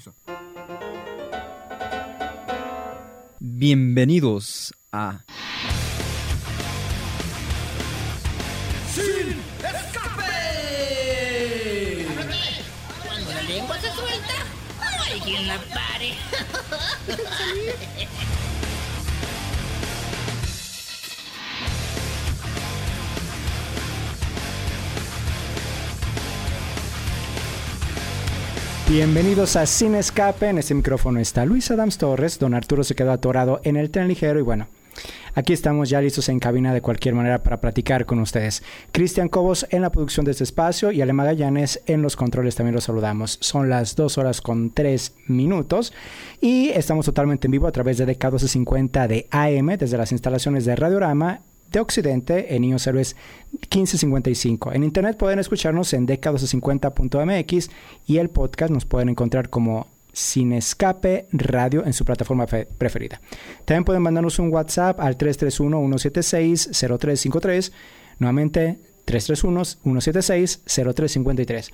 Listo. Bienvenidos a ¡Sin escape! Cuando la lengua se suelta, no hay quien la pare. Bienvenidos a Sin Escape. En este micrófono está Luis Adams Torres. Don Arturo se quedó atorado en el tren ligero y bueno, aquí estamos ya listos en cabina de cualquier manera para platicar con ustedes. Cristian Cobos en la producción de este espacio y Ale Magallanes en los controles también los saludamos. Son las dos horas con tres minutos y estamos totalmente en vivo a través de DK1250 de AM desde las instalaciones de Radiorama de Occidente en Niños Héroes 1555. En internet pueden escucharnos en dk1250.mx y el podcast nos pueden encontrar como Sin Escape Radio en su plataforma preferida. También pueden mandarnos un WhatsApp al 331-176-0353. Nuevamente 331-176-0353.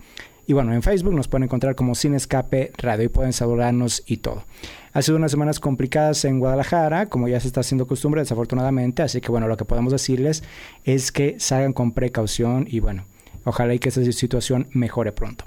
Y bueno, en Facebook nos pueden encontrar como Sin Escape Radio y pueden saludarnos y todo. Ha sido unas semanas complicadas en Guadalajara, como ya se está haciendo costumbre, desafortunadamente. Así que bueno, lo que podemos decirles es que salgan con precaución y bueno, ojalá y que esta situación mejore pronto.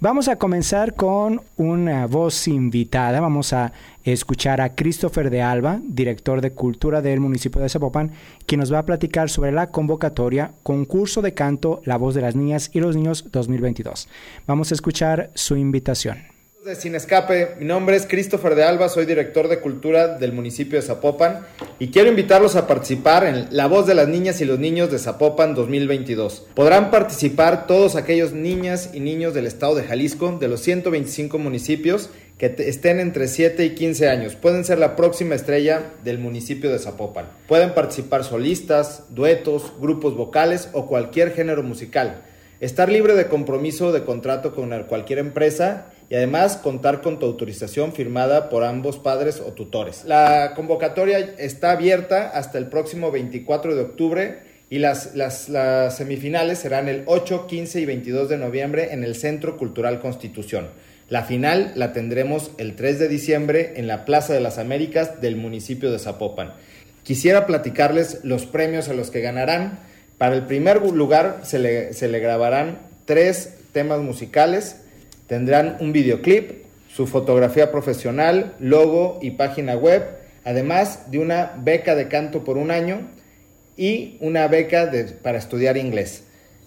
Vamos a comenzar con una voz invitada. Vamos a escuchar a Christopher de Alba, director de Cultura del municipio de Zapopan, quien nos va a platicar sobre la convocatoria Concurso de Canto La Voz de las Niñas y los Niños 2022. Vamos a escuchar su invitación de Sin Escape, mi nombre es Christopher de Alba, soy director de cultura del municipio de Zapopan y quiero invitarlos a participar en La Voz de las Niñas y los Niños de Zapopan 2022. Podrán participar todos aquellos niñas y niños del estado de Jalisco, de los 125 municipios que estén entre 7 y 15 años. Pueden ser la próxima estrella del municipio de Zapopan. Pueden participar solistas, duetos, grupos vocales o cualquier género musical. Estar libre de compromiso de contrato con cualquier empresa y además contar con tu autorización firmada por ambos padres o tutores. La convocatoria está abierta hasta el próximo 24 de octubre y las, las, las, semifinales serán el 8, 15 y 22 de noviembre en el Centro Cultural Constitución. La final la tendremos el 3 de diciembre en la Plaza de las Américas del municipio de Zapopan. Quisiera platicarles los premios a los que ganarán. Para el primer lugar se le, se le grabarán tres temas musicales Tendrán un videoclip, su fotografía profesional, logo y página web, además de una beca de canto por un año y una beca para estudiar inglés.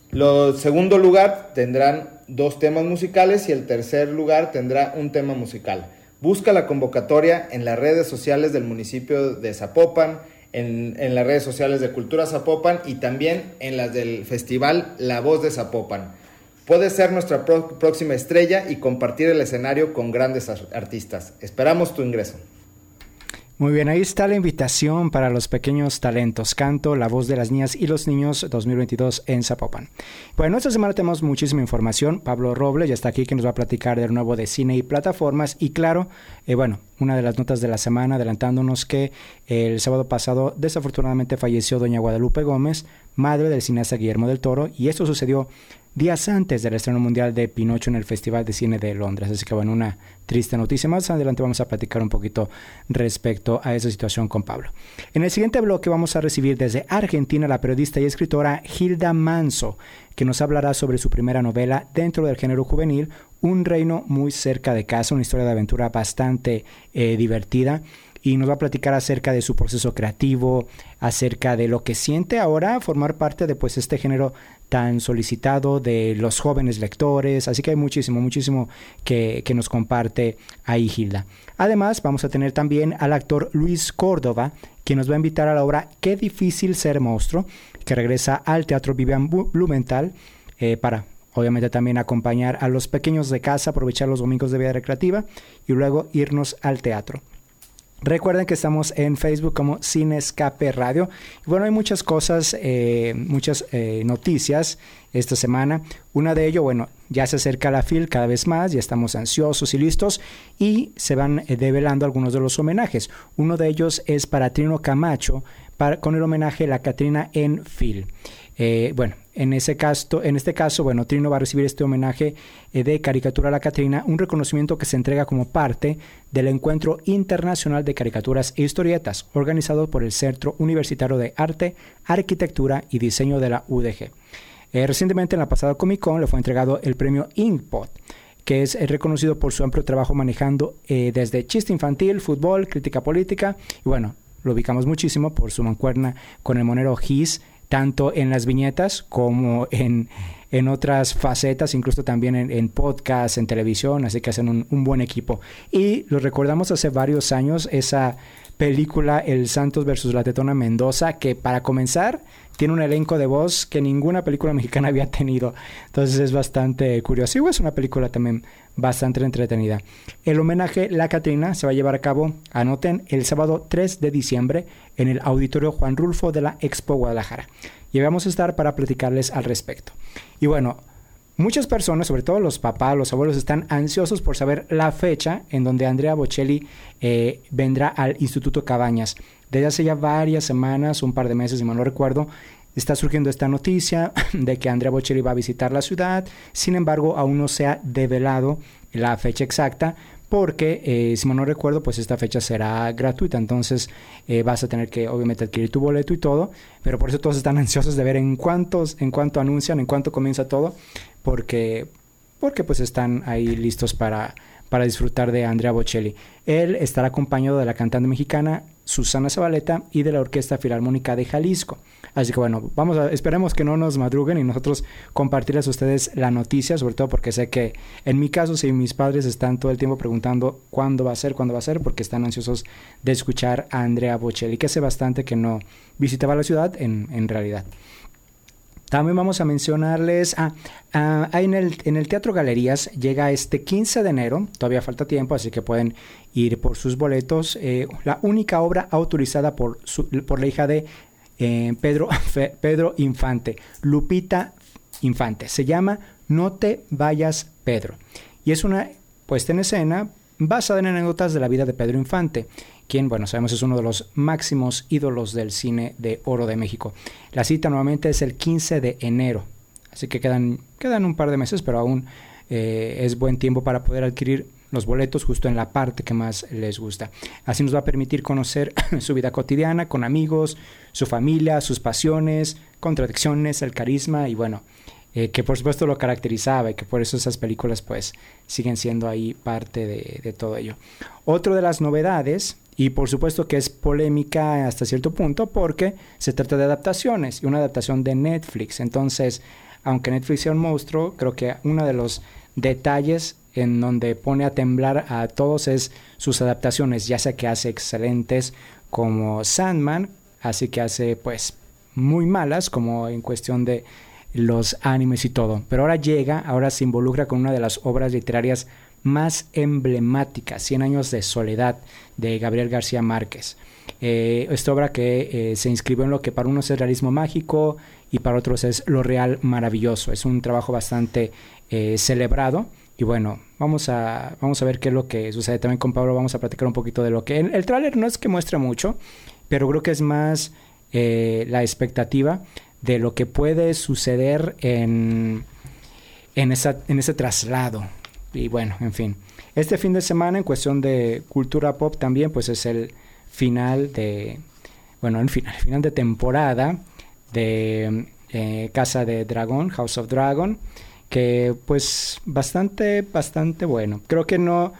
Lo segundo lugar tendrán dos temas musicales y el tercer lugar tendrá un tema musical. Busca la convocatoria en las redes sociales del municipio de Zapopan, en, en, las redes sociales de Cultura Zapopan y también en las del festival La Voz de Zapopan. Puedes ser nuestra próxima estrella y compartir el escenario con grandes artistas. Esperamos tu ingreso. Muy bien, ahí está la invitación para los pequeños talentos. Canto, la voz de las niñas y los niños 2022 en Zapopan. Bueno, esta semana tenemos muchísima información. Pablo Robles ya está aquí que nos va a platicar del nuevo de cine y plataformas. Y claro, eh, bueno, una de las notas de la semana adelantándonos que el sábado pasado desafortunadamente falleció doña Guadalupe Gómez, madre del cineasta Guillermo del Toro. Y esto sucedió días antes del estreno mundial de Pinocho en el Festival de Cine de Londres. Así que bueno, una triste noticia. Más adelante vamos a platicar un poquito respecto a esa situación con Pablo. En el siguiente bloque vamos a recibir desde Argentina la periodista y escritora Hilda Manso, que nos hablará sobre su primera novela dentro del género juvenil, Un reino muy cerca de casa, una historia de aventura bastante eh, divertida y nos va a platicar acerca de su proceso creativo, acerca de lo que siente ahora formar parte de pues este género tan solicitado de los jóvenes lectores, así que hay muchísimo, muchísimo que, que nos comparte ahí Hilda. Además, vamos a tener también al actor Luis Córdoba, quien nos va a invitar a la obra Qué difícil ser monstruo, que regresa al Teatro Vivian Blumenthal eh, para obviamente también acompañar a los pequeños de casa, aprovechar los domingos de vida recreativa y luego irnos al teatro. Recuerden que estamos en Facebook como Sin Escape Radio. bueno, hay muchas cosas, eh, muchas eh, noticias esta semana. Una de ello, bueno, ya se acerca la FIL cada vez más, ya estamos ansiosos y listos y se van eh, develando algunos de los homenajes. Uno de ellos es para Trino Camacho, con el homenaje La Catrina en Phil. Eh, bueno, en, ese caso, en este caso, bueno, Trino va a recibir este homenaje eh, de Caricatura a la Catrina, un reconocimiento que se entrega como parte del Encuentro Internacional de Caricaturas e Historietas, organizado por el Centro Universitario de Arte, Arquitectura y Diseño de la UDG. Eh, recientemente, en la pasada Comic Con, le fue entregado el premio Inkpot, que es reconocido por su amplio trabajo manejando desde chiste infantil, fútbol, crítica política, y bueno, lo ubicamos muchísimo por su mancuerna con el monero Gis tanto en las viñetas como en, en otras facetas, incluso también en, en podcast, en televisión, así que hacen un, buen equipo. Y lo recordamos hace varios años, esa película El Santos versus la Tetona Mendoza, que para comenzar tiene un elenco de voz que ninguna película mexicana había tenido. Entonces es bastante curioso. Y es una película también bastante entretenida. El homenaje La Catrina se va a llevar a cabo, anoten, el sábado 3 de diciembre en el Auditorio Juan Rulfo de la Expo Guadalajara. Y vamos a estar para platicarles al respecto. Y bueno, muchas personas, sobre todo los papás, los abuelos, están ansiosos por saber la fecha en donde Andrea Bocelli eh, vendrá al Instituto Cabañas. Desde hace ya varias semanas, un par de meses, si mal no recuerdo, está surgiendo esta noticia de que Andrea Bocelli va a visitar la ciudad. Sin embargo, aún no se ha develado la fecha exacta porque, eh, si mal no recuerdo, pues esta fecha será gratuita. Entonces eh, vas a tener que, obviamente, adquirir tu boleto y todo. Pero por eso todos están ansiosos de ver en cuántos, en cuánto anuncian, en cuánto comienza todo. Porque, porque pues están ahí listos para para disfrutar de Andrea Bocelli. Él estará acompañado de la cantante mexicana Susana Zabaleta y de la Orquesta Filarmónica de Jalisco. Así que bueno, vamos a, esperemos que no nos madruguen y nosotros compartirles a ustedes la noticia, sobre todo porque sé que en mi caso, si mis padres están todo el tiempo preguntando cuándo va a ser, cuándo va a ser, porque están ansiosos de escuchar a Andrea Bocelli, que hace bastante que no visitaba la ciudad en, en realidad. También vamos a mencionarles, ah, ah, en, el, en el Teatro Galerías llega este 15 de enero, todavía falta tiempo, así que pueden ir por sus boletos. Eh, la única obra autorizada por, por la hija de eh, Pedro, Pedro Infante, Lupita Infante. Se llama No te vayas, Pedro. Y es una puesta en escena basada en anécdotas de la vida de Pedro Infante quien, bueno, sabemos es uno de los máximos ídolos del cine de oro de México. La cita nuevamente es el 15 de enero, así que quedan, quedan un par de meses, pero aún eh, es buen tiempo para poder adquirir los boletos justo en la parte que más les gusta. Así nos va a permitir conocer su vida cotidiana con amigos, su familia, sus pasiones, contradicciones, el carisma y bueno, eh, que por supuesto lo caracterizaba y que por eso esas películas pues siguen siendo ahí parte de, de todo ello. Otro de las novedades y por supuesto que es polémica hasta cierto punto porque se trata de adaptaciones y una adaptación de Netflix. Entonces, aunque Netflix sea un monstruo, creo que uno de los detalles en donde pone a temblar a todos es sus adaptaciones, ya sea que hace excelentes como Sandman, así que hace pues muy malas como en cuestión de los animes y todo. Pero ahora llega, ahora se involucra con una de las obras literarias más emblemática, Cien años de soledad, de Gabriel García Márquez. Eh, esta obra que eh, se inscribió en lo que para unos es realismo mágico y para otros es lo real maravilloso. Es un trabajo bastante eh, celebrado. Y bueno, vamos a, vamos a ver qué es lo que sucede también con Pablo. Vamos a platicar un poquito de lo que... El, el tráiler no es que muestre mucho, pero creo que es más la expectativa de lo que puede suceder en, en, esa, en ese traslado y bueno, en fin. Este fin de semana, en cuestión de cultura pop también, pues es el final de, bueno, el final, final de temporada de eh, Casa de Dragón, House of Dragon, que pues bastante, bastante bueno. Creo que no,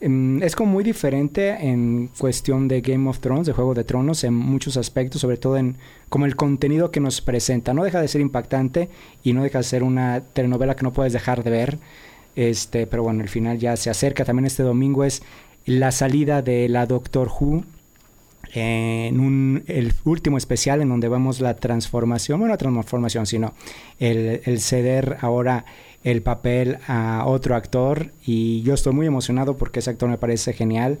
em, es como muy diferente en cuestión de Game of Thrones, de Juego de Tronos, en muchos aspectos, sobre todo en como el contenido que nos presenta. No deja de ser impactante y no deja de ser una telenovela que no puedes dejar de ver. Este, pero bueno, el final ya se acerca. También este domingo es la salida de la Doctor Who en un, el último especial en donde vemos la transformación, bueno, la transformación, sino el, ceder ahora el papel a otro actor y yo estoy muy emocionado porque ese actor me parece genial.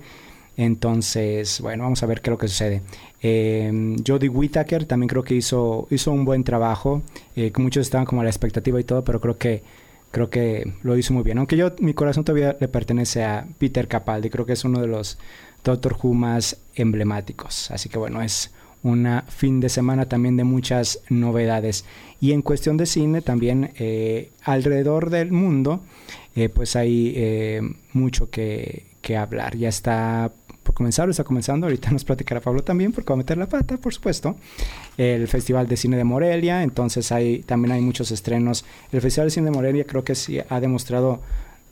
Entonces, bueno, vamos a ver qué es lo que sucede. Eh, Jodie Whittaker también creo que hizo, hizo un buen trabajo. Eh, muchos estaban como a la expectativa y todo, pero creo que creo que lo hizo muy bien. Aunque yo, mi corazón todavía le pertenece a Peter Capaldi, creo que es uno de los Doctor Who más emblemáticos. Así que bueno, es un fin de semana también de muchas novedades. Y en cuestión de cine también eh, alrededor del mundo, eh, pues hay eh, mucho que, que, hablar. Ya está comenzar, está comenzando, ahorita nos platicará Pablo también, porque va a meter la pata, por supuesto, el Festival de Cine de Morelia, entonces hay, también hay muchos estrenos. El Festival de Cine de Morelia creo que sí ha demostrado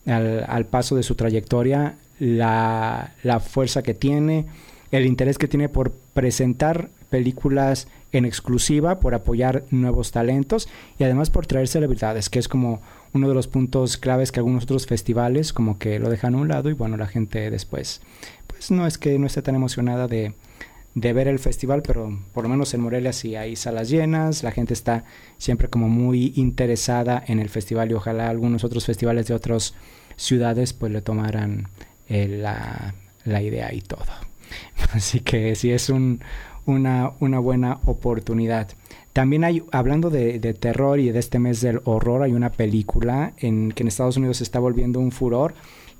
al, al paso de su trayectoria la, la fuerza que tiene, el interés que tiene por presentar películas en exclusiva, por apoyar nuevos talentos y además por traer celebridades, que es como uno de los puntos claves que algunos otros festivales como que lo dejan a un lado y bueno, la gente después, pues no es que no esté tan emocionada de, de ver el festival, pero por lo menos en Morelia sí hay salas llenas, la gente está siempre como muy interesada en el festival y ojalá algunos otros festivales de otras ciudades pues le tomaran eh, la, la idea y todo. Así que sí es un, una, una buena oportunidad. También hay, hablando de, de, terror y de este mes del horror, hay una película en, que en Estados Unidos se está volviendo un furor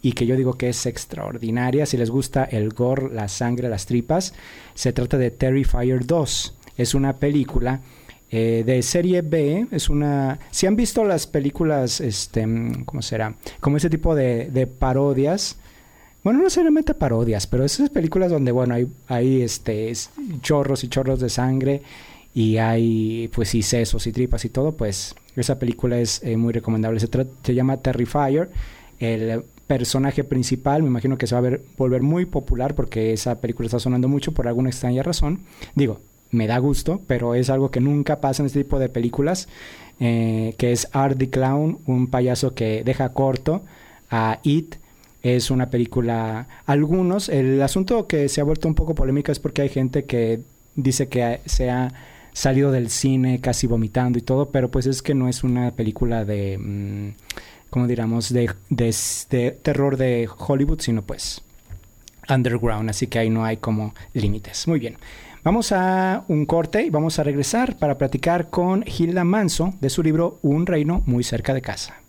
y que yo digo que es extraordinaria. Si les gusta el gore, la sangre, las tripas, se trata de Terrifier 2. Es una película eh, de serie B. Es una. Si han visto las películas, este, ¿cómo será? Como ese tipo de, de parodias bueno, no necesariamente parodias, pero esas películas donde, bueno, hay, hay este, chorros y chorros de sangre y hay, pues, y sesos y tripas y todo, pues, esa película es eh, muy recomendable. Se, se, llama Terrifier. El personaje principal, me imagino que se va a ver, volver muy popular porque esa película está sonando mucho por alguna extraña razón. Digo, me da gusto, pero es algo que nunca pasa en este tipo de películas, eh, que es Art the Clown, un payaso que deja corto a It, es una película, algunos, el asunto que se ha vuelto un poco polémico es porque hay gente que dice que se ha salido del cine casi vomitando y todo, pero pues es que no es una película de, mmm, como diríamos, de, de, de terror de Hollywood, sino pues underground, así que ahí no hay como límites. Muy bien. Vamos a un corte y vamos a regresar para platicar con Hilda Manso de su libro Un reino muy cerca de casa.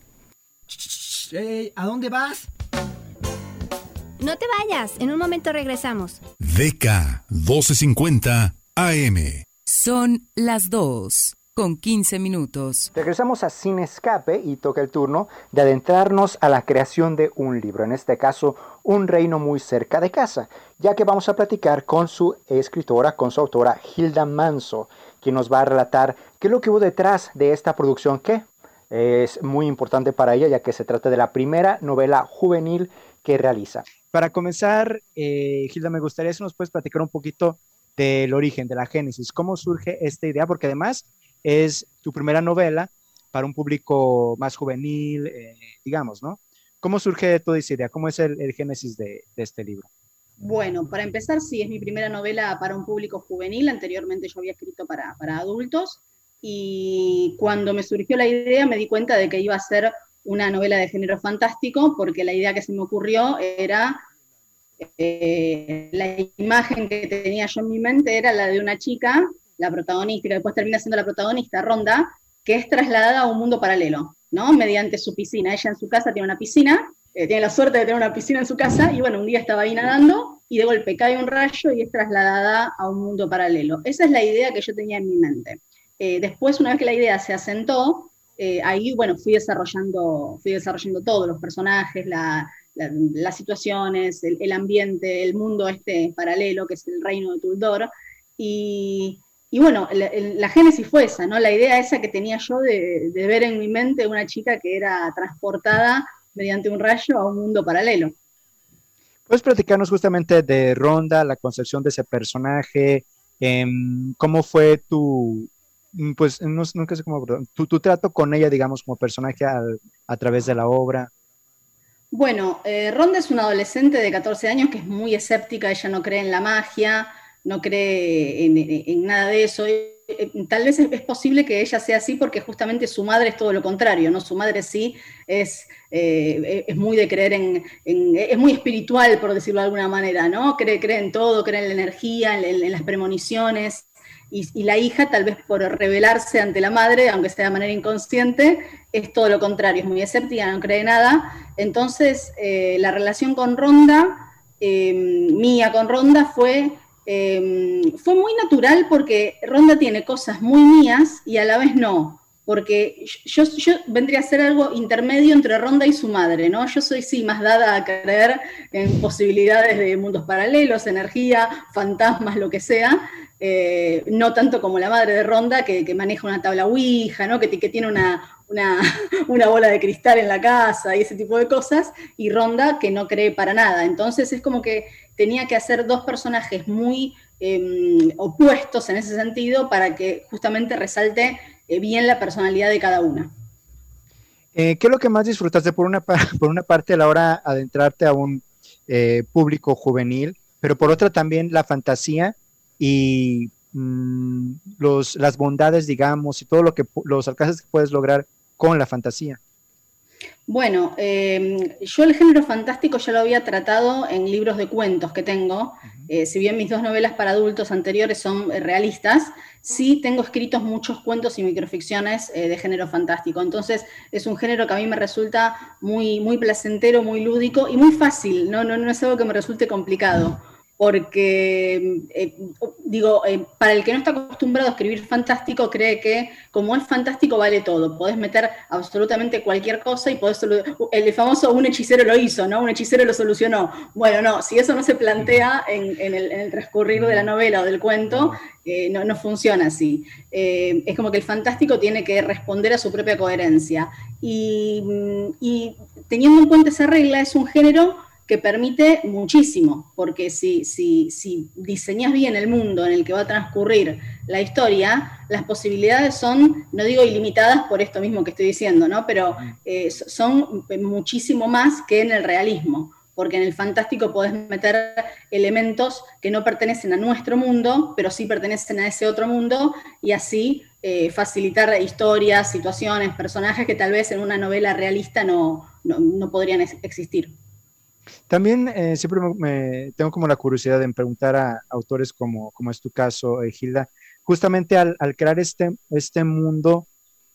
Hey, ¿A dónde vas? No te vayas, en un momento regresamos. DK 1250 AM. Son las 2 con 15 minutos. Regresamos a Sin Escape y toca el turno de adentrarnos a la creación de un libro, en este caso Un reino muy cerca de casa, ya que vamos a platicar con su escritora, con su autora Hilda Manso, quien nos va a relatar qué es lo que hubo detrás de esta producción que es muy importante para ella, ya que se trata de la primera novela juvenil que realiza. Para comenzar, eh, Gilda, me gustaría si nos puedes platicar un poquito del origen, de la génesis, cómo surge esta idea, porque además es tu primera novela para un público más juvenil, eh, digamos, ¿no? ¿Cómo surge toda esa idea? ¿Cómo es el, el génesis de, de, este libro? Bueno, para empezar, sí, es mi primera novela para un público juvenil. Anteriormente yo había escrito para, para adultos y cuando me surgió la idea me di cuenta de que iba a ser una novela de género fantástico, porque la idea que se me ocurrió era, eh, la imagen que tenía yo en mi mente era la de una chica, la protagonista, después termina siendo la protagonista, Ronda, que es trasladada a un mundo paralelo, ¿no? Mediante su piscina. Ella en su casa tiene una piscina, eh, tiene la suerte de tener una piscina en su casa, y bueno, un día estaba ahí nadando, y de golpe cae un rayo y es trasladada a un mundo paralelo. Esa es la idea que yo tenía en mi mente. Eh, después, una vez que la idea se asentó, eh, ahí, bueno, fui desarrollando, fui desarrollando todos los personajes, la, la, las situaciones, el, el, ambiente, el mundo este paralelo que es el reino de Tuldor. Y, y bueno, la, la, génesis fue esa, ¿no? La idea esa que tenía yo de, de, ver en mi mente una chica que era transportada mediante un rayo a un mundo paralelo. ¿Puedes platicarnos justamente de Ronda, la concepción de ese personaje? Eh, ¿Cómo fue tu, pues no, nunca sé cómo, tu, tu, trato con ella, digamos, como personaje a, a través de la obra. Bueno, eh, Ronda es una adolescente de 14 años que es muy escéptica, ella no cree en la magia, no cree en, en, en nada de eso. Eh, tal vez es, posible que ella sea así porque justamente su madre es todo lo contrario, ¿no? Su madre sí es, eh, es muy de creer en, en, es muy espiritual, por decirlo de alguna manera, ¿no? Cree, cree en todo, cree en la energía, en, en las premoniciones, y, la hija, tal vez por rebelarse ante la madre, aunque sea de manera inconsciente, es todo lo contrario, es muy escéptica, no cree nada. Entonces, eh, la relación con Ronda, eh, mía con Ronda, fue em, fue muy natural porque Ronda tiene cosas muy mías y a la vez no, porque yo, yo vendría a ser algo intermedio entre Ronda y su madre, ¿no? Yo soy sí más dada a creer en posibilidades de mundos paralelos, energía, fantasmas, lo que sea, eh, no tanto como la madre de Ronda, que, maneja una tabla Ouija, ¿no? que, tiene una, una, bola de cristal en la casa y ese tipo de cosas, y Ronda que no cree para nada. Entonces es como que tenía que hacer dos personajes muy em, opuestos en ese sentido para que justamente resalte eh, bien la personalidad de cada una. Eh, ¿Qué es lo que más disfrutaste por una, por una parte a la hora de adentrarte a un público juvenil, pero por otra también la fantasía y mm, los, las bondades, digamos, y todo lo que los alcances que puedes lograr con la fantasía. Bueno, em, yo el género fantástico ya lo había tratado en libros de cuentos que tengo. Eh, si bien mis dos novelas para adultos anteriores son eh, realistas, sí tengo escritos muchos cuentos y microficciones eh, de género fantástico. Entonces es un género que a mí me resulta muy, muy placentero, muy lúdico y muy fácil. No, no, no es algo que me resulte complicado porque, eh, digo, eh, para el que no está acostumbrado a escribir fantástico, cree que como es fantástico vale todo, podés meter absolutamente cualquier cosa y podés, el famoso un hechicero lo hizo, ¿no? Un hechicero lo solucionó. Bueno, no, si eso no se plantea en, el, transcurrir de la novela o del cuento, eh, no, funciona así. es como que el fantástico tiene que responder a su propia coherencia. Y, y teniendo en cuenta esa regla, es un género que permite muchísimo, porque si, si, si diseñas bien el mundo en el que va a transcurrir la historia, las posibilidades son, no digo ilimitadas por esto mismo que estoy diciendo, ¿no? pero eh, son muchísimo más que en el realismo, porque en el fantástico podés meter elementos que no pertenecen a nuestro mundo, pero sí pertenecen a ese otro mundo, y así eh, facilitar historias, situaciones, personajes que tal vez en una novela realista no, no podrían existir. También eh, siempre me, tengo como la curiosidad de preguntar a autores como, como es tu caso, eh, Gilda, justamente al, crear este, este mundo,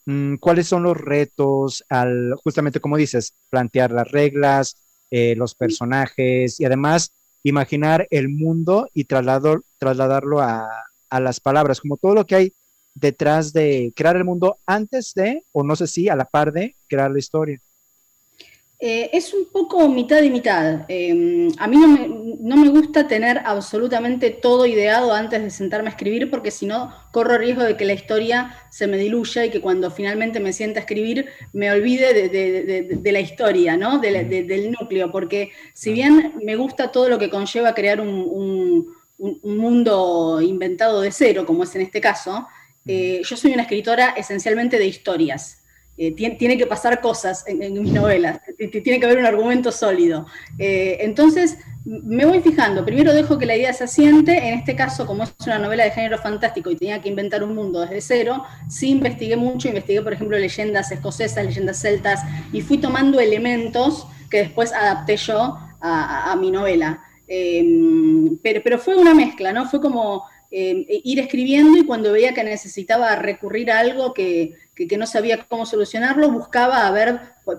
mm, ¿cuáles son los retos al, justamente como dices, plantear las reglas, eh, los personajes y además imaginar el mundo y trasladarlo a, a las palabras, como todo lo que hay detrás de crear el mundo antes de, o no sé si a la par de, crear la historia? Eh, es un poco mitad y mitad. Em, a mí no me, gusta tener absolutamente todo ideado antes de sentarme a escribir porque si no corro riesgo de que la historia se me diluya y que cuando finalmente me sienta a escribir me olvide de, la historia, ¿no? del núcleo. Porque si bien me gusta todo lo que conlleva crear un, mundo inventado de cero, como es en este caso, eh, yo soy una escritora esencialmente de historias. Eh, tiene, que pasar cosas en, mis novelas, tiene que haber un argumento sólido. Eh, entonces, me voy fijando, primero dejo que la idea se asiente, en este caso, como es una novela de género fantástico y tenía que inventar un mundo desde cero, sí investigué mucho, investigué, por ejemplo, leyendas escocesas, leyendas celtas, y fui tomando elementos que después adapté yo a, mi novela. Em, pero, pero fue una mezcla, ¿no? Fue como eh, ir escribiendo y cuando veía que necesitaba recurrir a algo que, no sabía cómo solucionarlo, buscaba a ver pues,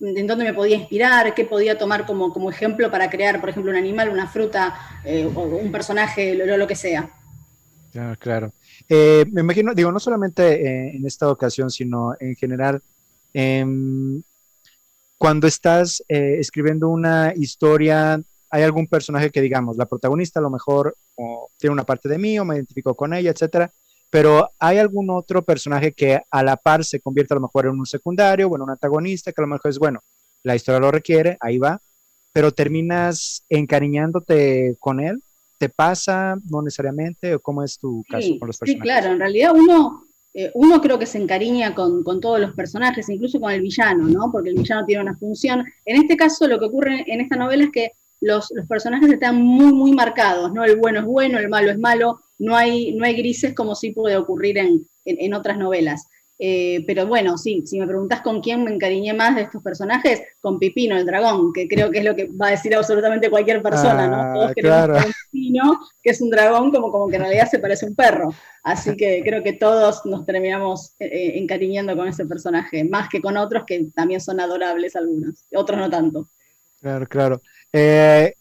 en dónde me podía inspirar, qué podía tomar como, como ejemplo para crear, por ejemplo, un animal, una fruta, eh, un personaje, lo, lo, que sea. Claro, claro. Eh, me imagino, digo, no solamente en esta ocasión, sino en general, em, cuando estás escribiendo una historia hay algún personaje que digamos, la protagonista a lo mejor tiene una parte de mí o me identifico con ella, etcétera, pero hay algún otro personaje que a la par se convierte a lo mejor en un secundario o en un antagonista, que a lo mejor es, bueno, la historia lo requiere, ahí va, pero terminas encariñándote con él, ¿te pasa no necesariamente o cómo es tu caso con los personajes? Sí, claro, en realidad uno, eh, uno creo que se encariña con, con, todos los personajes, incluso con el villano, ¿no? Porque el villano tiene una función. En este caso lo que ocurre en esta novela es que los, personajes están muy, muy marcados, ¿no? El bueno es bueno, el malo es malo, no hay, no hay grises como sí puede ocurrir en, otras novelas. Eh, pero bueno, sí, si me preguntas con quién me encariñé más de estos personajes, con Pipino, el dragón, que creo que es lo que va a decir absolutamente cualquier persona, ¿no? Ah, Todos queremos Pipino, que es un dragón, como, como que en realidad se parece a un perro. Así que creo que todos nos terminamos eh, eh, encariñando con ese personaje, más que con otros que también son adorables algunos, otros no tanto. Claro, claro. Eh,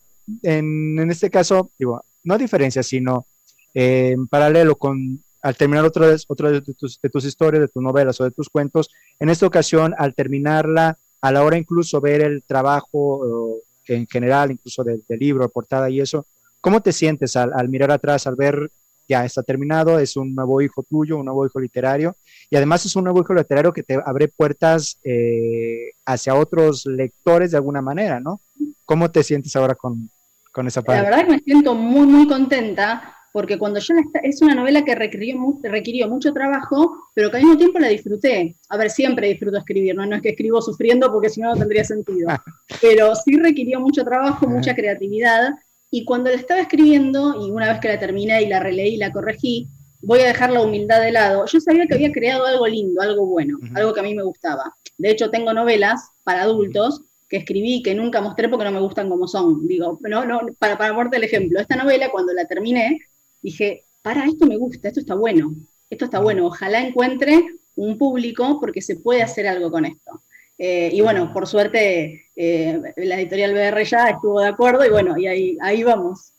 en, este caso, digo, no diferencia, sino eh, en paralelo con, al terminar otra vez, otra de tus, de tus historias, de tus novelas o de tus cuentos, en esta ocasión, al terminarla, a la hora incluso ver el trabajo en general, incluso del, del libro, portada y eso, ¿cómo te sientes al, al mirar atrás, al ver ya está terminado, es un nuevo hijo tuyo, un nuevo hijo literario, y además es un nuevo hijo literario que te abre puertas eh, hacia otros lectores de alguna manera, ¿no? ¿Cómo te sientes ahora con, con esa parte? La verdad que me siento muy, muy contenta, porque cuando yo es una novela que requirió, requirió mucho trabajo, pero que al mismo tiempo la disfruté. A ver, siempre disfruto escribir, no, no es que escribo sufriendo porque si no no tendría sentido, pero sí requirió mucho trabajo, mucha creatividad, y cuando la estaba escribiendo, y una vez que la terminé y la releí y la corregí, voy a dejar la humildad de lado. Yo sabía que había creado algo lindo, algo bueno, algo que a mí me gustaba. De hecho, tengo novelas para adultos que escribí y que nunca mostré porque no me gustan como son. Digo, no, no, para, para ponerte el ejemplo, esta novela, cuando la terminé, dije, para, esto me gusta, esto está bueno, esto está bueno, ojalá encuentre un público porque se puede hacer algo con esto. Eh, y bueno, por suerte eh, la editorial BR ya estuvo de acuerdo y bueno, y ahí, ahí vamos.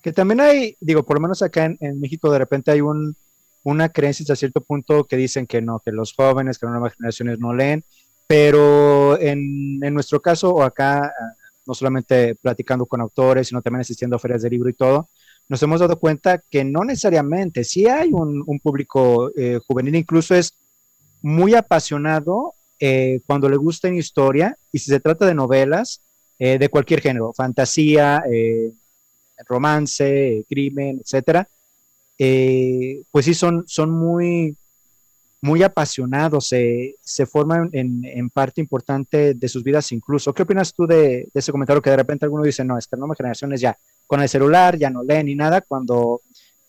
Que también hay, digo, por lo menos acá en, México de repente hay un, una creencia hasta cierto punto que dicen que no, que los jóvenes, que las nuevas generaciones no leen, pero en, en nuestro caso o acá, no solamente platicando con autores, sino también asistiendo a ferias de libro y todo, nos hemos dado cuenta que no necesariamente, sí hay un, un público eh, juvenil, incluso es muy apasionado eh, cuando le gusta en historia, y si se trata de novelas eh, de cualquier género, fantasía, eh, romance, crimen, etcétera, pues sí son, son muy, muy apasionados, se, se forman en, en, parte importante de sus vidas incluso. ¿Qué opinas tú de, de, ese comentario que de repente alguno dice, no, esta nueva generación es ya con el celular, ya no leen ni nada, cuando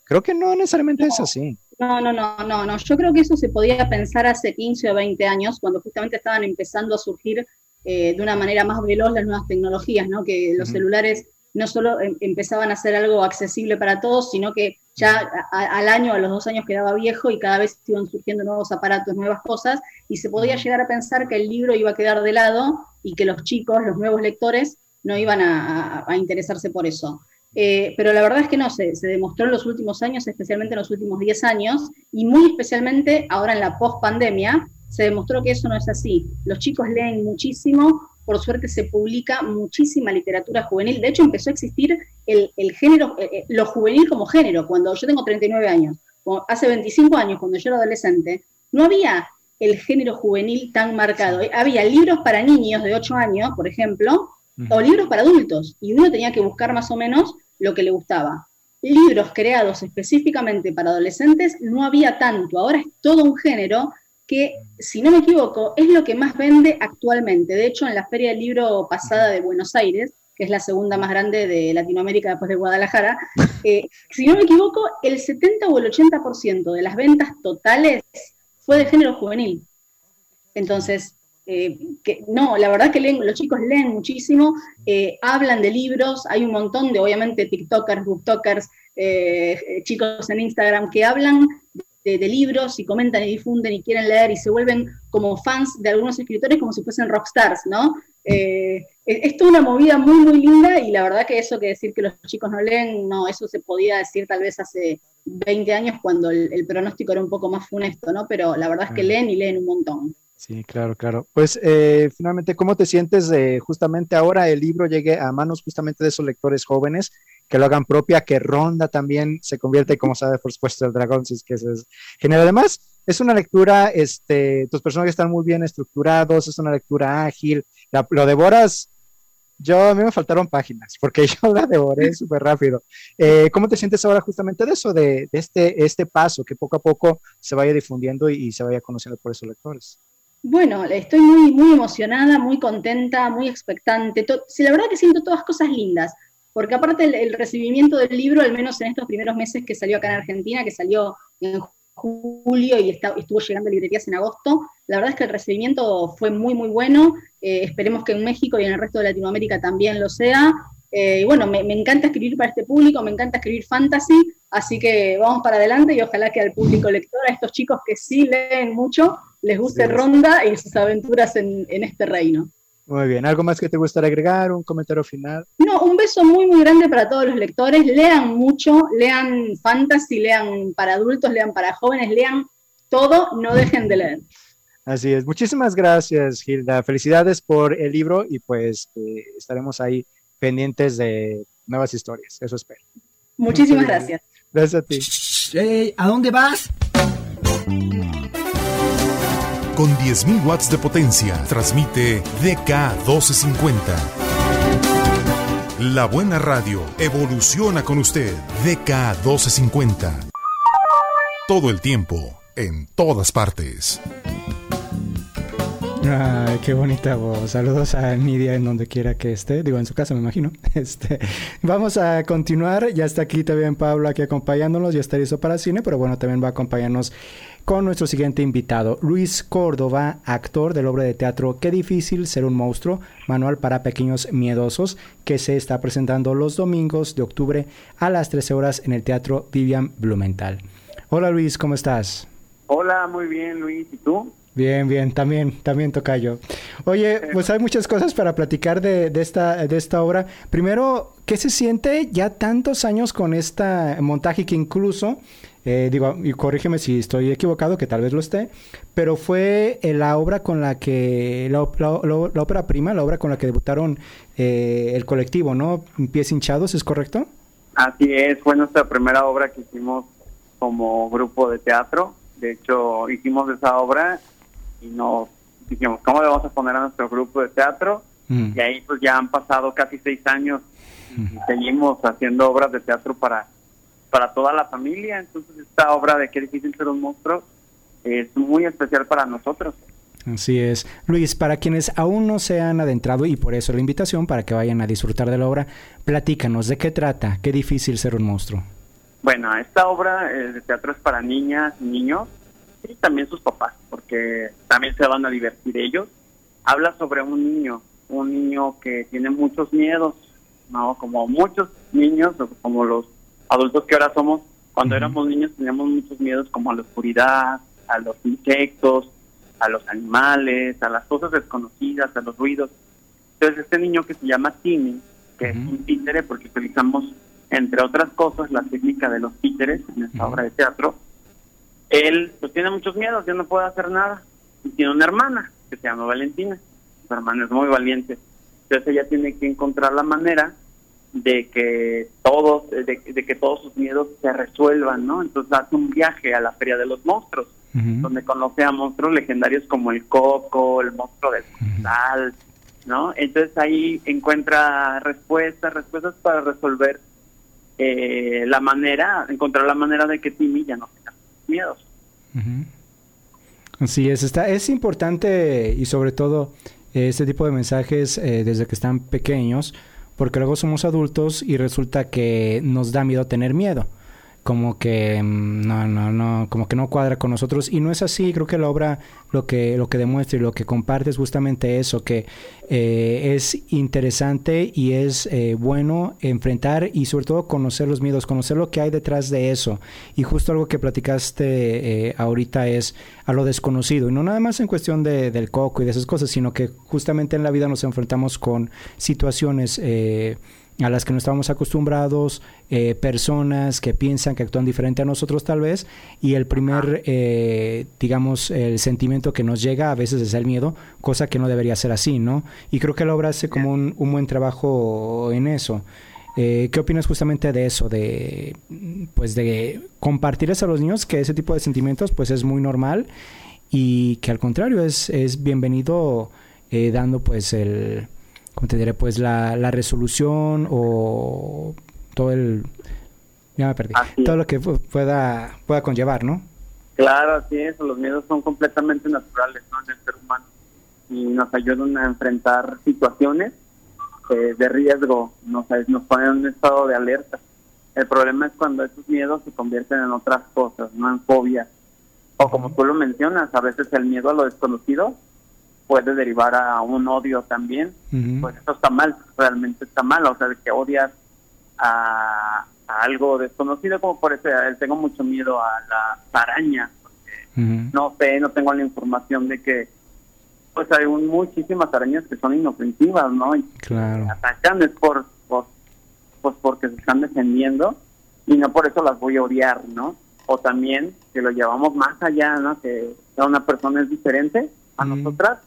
creo que no necesariamente es así. No, no, no, no, no. Yo creo que eso se podía pensar hace 15 o 20 años, cuando justamente estaban empezando a surgir eh, de una manera más veloz las nuevas tecnologías, ¿no? Que los celulares no solo em, empezaban a ser algo accesible para todos, sino que ya al año, a los dos años quedaba viejo y cada vez iban surgiendo nuevos aparatos, nuevas cosas, y se podía llegar a pensar que el libro iba a quedar de lado y que los chicos, los nuevos lectores, no iban a interesarse por eso. Eh, pero la verdad es que no, se, se, demostró en los últimos años, especialmente en los últimos 10 años, y muy especialmente ahora en la post-pandemia, se demostró que eso no es así. Los chicos leen muchísimo, por suerte se publica muchísima literatura juvenil. De hecho, empezó a existir el, el género, eh, eh lo juvenil como género. Cuando yo tengo 39 años, hace 25 años, cuando yo era adolescente, no había el género juvenil tan marcado. Había libros para niños de 8 años, por ejemplo, o libros para adultos, y uno tenía que buscar más o menos lo que le gustaba. Libros creados específicamente para adolescentes no había tanto, ahora es todo un género que, si no me equivoco, es lo que más vende actualmente. De hecho, en la Feria del Libro pasada de Buenos Aires, que es la segunda más grande de Latinoamérica después de Guadalajara, eh, si no me equivoco, el 70 o el 80% de las ventas totales fue de género juvenil. Entonces, eh, que, no, la verdad que los chicos leen muchísimo, eh, hablan de libros, hay un montón de, obviamente, TikTokers, BookTokers, eh, chicos en Instagram que hablan de, de, libros y comentan y difunden y quieren leer y se vuelven como fans de algunos escritores como si fuesen rockstars, ¿no? es toda una movida muy, muy linda y la verdad que eso que decir que los chicos no leen, no, eso se podía decir tal vez hace 20 años cuando el, el pronóstico era un poco más funesto, ¿no? Pero la verdad es que leen y leen un montón. Sí, claro, claro. Pues eh, finalmente, ¿cómo te sientes justamente ahora el libro llegue a manos justamente de esos lectores jóvenes que lo hagan propia, que Ronda también se convierte, como sabe, por supuesto, el dragón, si es que es genial. Además, es una lectura, este, tus personajes están muy bien estructurados, es una lectura ágil, lo devoras. Yo, a mí me faltaron páginas, porque yo la devoré súper rápido. Eh, ¿Cómo te sientes ahora justamente de eso, de, de, este, este paso, que poco a poco se vaya difundiendo y, y se vaya conociendo por esos lectores? Bueno, estoy muy, muy emocionada, muy contenta, muy expectante. Sí, la verdad que siento todas cosas lindas, porque aparte el, recibimiento del libro, al menos en estos primeros meses que salió acá en Argentina, que salió en julio y estuvo llegando a librerías en agosto, la verdad es que el recibimiento fue muy, muy bueno. Eh, esperemos que en México y en el resto de Latinoamérica también lo sea. Eh, y bueno, me, me, encanta escribir para este público, me encanta escribir fantasy, así que vamos para adelante y ojalá que al público lector, a estos chicos que sí leen mucho, les guste sí, Ronda y sus aventuras en, en, este reino. Muy bien. ¿Algo más que te gustaría agregar? ¿Un comentario final? No, un beso muy, muy grande para todos los lectores. Lean mucho, lean fantasy, lean para adultos, lean para jóvenes, lean todo, no dejen de leer. Así es. Muchísimas gracias, Gilda. Felicidades por el libro y pues eh, estaremos ahí pendientes de nuevas historias. Eso espero. Muchísimas gracias. Gracias a ti. Ey, ¿A dónde vas? Con 10.000 watts de potencia, transmite DK1250. La buena radio evoluciona con usted. DK1250. Todo el tiempo, en todas partes. Ay, qué bonita voz. Saludos a Nidia en donde quiera que esté. Digo, en su casa, me imagino. Este, vamos a continuar. Ya está aquí también Pablo aquí acompañándonos. Ya está listo para cine, pero bueno, también va a acompañarnos con nuestro siguiente invitado, Luis Córdoba, actor de la obra de teatro Qué difícil ser un monstruo, manual para pequeños miedosos, que se está presentando los domingos de octubre a las 13 horas en el Teatro Vivian Blumenthal. Hola Luis, ¿cómo estás? Hola, muy bien Luis, ¿y tú? Bien, bien, también, también toca yo. Oye, pues hay muchas cosas para platicar de, de, esta, de esta obra. Primero, ¿qué se siente ya tantos años con esta montaje que incluso, eh, digo, y corrígeme si estoy equivocado, que tal vez lo esté, pero fue eh, la obra con la que, la, la, la, ópera prima, la obra con la que debutaron eh, el colectivo, ¿no? Pies hinchados, ¿es correcto? Así es, fue nuestra primera obra que hicimos como grupo de teatro. De hecho, hicimos esa obra y nos dijimos, ¿cómo le vamos a poner a nuestro grupo de teatro? Mm. Y ahí pues ya han pasado casi seis años y seguimos haciendo obras de teatro para, para toda la familia. Entonces esta obra de Qué difícil ser un monstruo es muy especial para nosotros. Así es. Luis, para quienes aún no se han adentrado y por eso la invitación para que vayan a disfrutar de la obra, platícanos de qué trata, qué difícil ser un monstruo. Bueno, esta obra de teatro es para niñas, niños, y también sus papás, porque también se van a divertir ellos. Habla sobre un niño, un niño que tiene muchos miedos, ¿no? Como muchos niños, como los adultos que ahora somos, cuando uh -huh. éramos niños teníamos muchos miedos como a la oscuridad, a los insectos, a los animales, a las cosas desconocidas, a los ruidos. Entonces este niño que se llama Timmy, que uh -huh. es un títere porque utilizamos, entre otras cosas, la técnica de los títeres en esta uh -huh. obra de teatro, él pues tiene muchos miedos, ya no puede hacer nada. Y tiene una hermana que se llama Valentina. Su hermana es muy valiente. Entonces ella tiene que encontrar la manera de que todos, de, de que todos sus miedos se resuelvan, ¿no? Entonces hace un viaje a la Feria de los Monstruos, uh -huh. donde conoce a monstruos legendarios como el Coco, el monstruo del uh -huh. ¿no? Entonces ahí encuentra respuestas, respuestas para resolver eh, la manera, encontrar la manera de que Timmy ya no tenga miedos. Uh es, está, es importante y sobre todo este tipo de mensajes eh, desde que están pequeños, porque luego somos adultos y resulta que nos da miedo tener miedo como que no, no, no, como que no cuadra con nosotros. Y no es así, creo que la obra lo que, lo que demuestra y lo que comparte es justamente eso, que eh, es interesante y es eh, bueno enfrentar y sobre todo conocer los miedos, conocer lo que hay detrás de eso. Y justo algo que platicaste eh, ahorita es a lo desconocido. Y no nada más en cuestión de, del coco y de esas cosas, sino que justamente en la vida nos enfrentamos con situaciones a las que no estábamos acostumbrados, eh, personas que piensan que actúan diferente a nosotros tal vez, y el primer, eh, digamos, el sentimiento que nos llega a veces es el miedo, cosa que no debería ser así, ¿no? Y creo que la obra hace como un, un buen trabajo en eso. Eh, ¿Qué opinas justamente de eso? De, pues de compartirles a los niños que ese tipo de sentimientos pues es muy normal y que al contrario es, es bienvenido eh, dando pues el como te diré, pues la, la resolución o todo el... Ya me perdí. Así todo lo que pueda, pueda conllevar, ¿no? Claro, así es. Los miedos son completamente naturales ¿no? en el ser humano y nos ayudan a enfrentar situaciones eh, de riesgo, nos, nos ponen en un estado de alerta. El problema es cuando esos miedos se convierten en otras cosas, no en fobias. O como tú lo mencionas, a veces el miedo a lo desconocido puede derivar a un odio también, uh -huh. pues eso está mal, realmente está mal, o sea, de que odias a, a algo desconocido, como por eso tengo mucho miedo a la araña, porque uh -huh. no sé, no tengo la información de que pues hay un- muchísimas arañas que son inofensivas, ¿no? Y Claro. atacan es por, por pues porque se están defendiendo y no por eso las voy a odiar, ¿no? O también que lo llevamos más allá, ¿no? Que una persona es diferente a Mm. nosotras,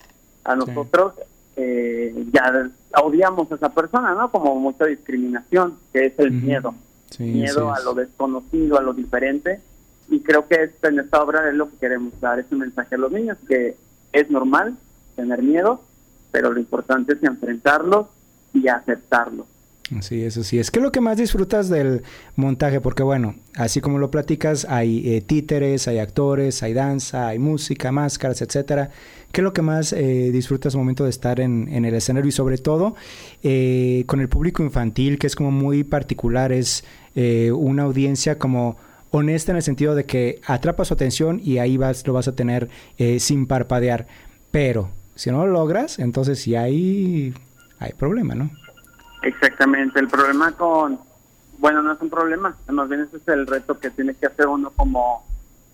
a Sí. nosotros eh, ya odiamos a esa persona, ¿no? Como mucha discriminación, que es el miedo, Sí, miedo a lo desconocido, a lo diferente. Y creo que esta- en esta obra es lo que queremos dar, ese mensaje a los niños, que es normal tener miedo, pero lo importante es enfrentarlos y aceptarlos. Sí, eso sí es. ¿Qué es lo que más disfrutas del montaje? Porque bueno, así como lo platicas, hay eh, títeres, hay actores, hay danza, hay música, máscaras, etcétera. ¿Qué es lo que más eh, disfrutas al momento de estar en, en el escenario y sobre todo eh, con el público infantil, que es como muy particular, es eh, una audiencia como honesta en el sentido de que atrapa su atención y ahí vas, lo vas a tener eh, sin parpadear. Pero si no lo logras, entonces sí hay, hay problema, ¿no? Exactamente, el problema con, bueno, no es un problema, más bien ese es el reto que tiene que hacer uno como,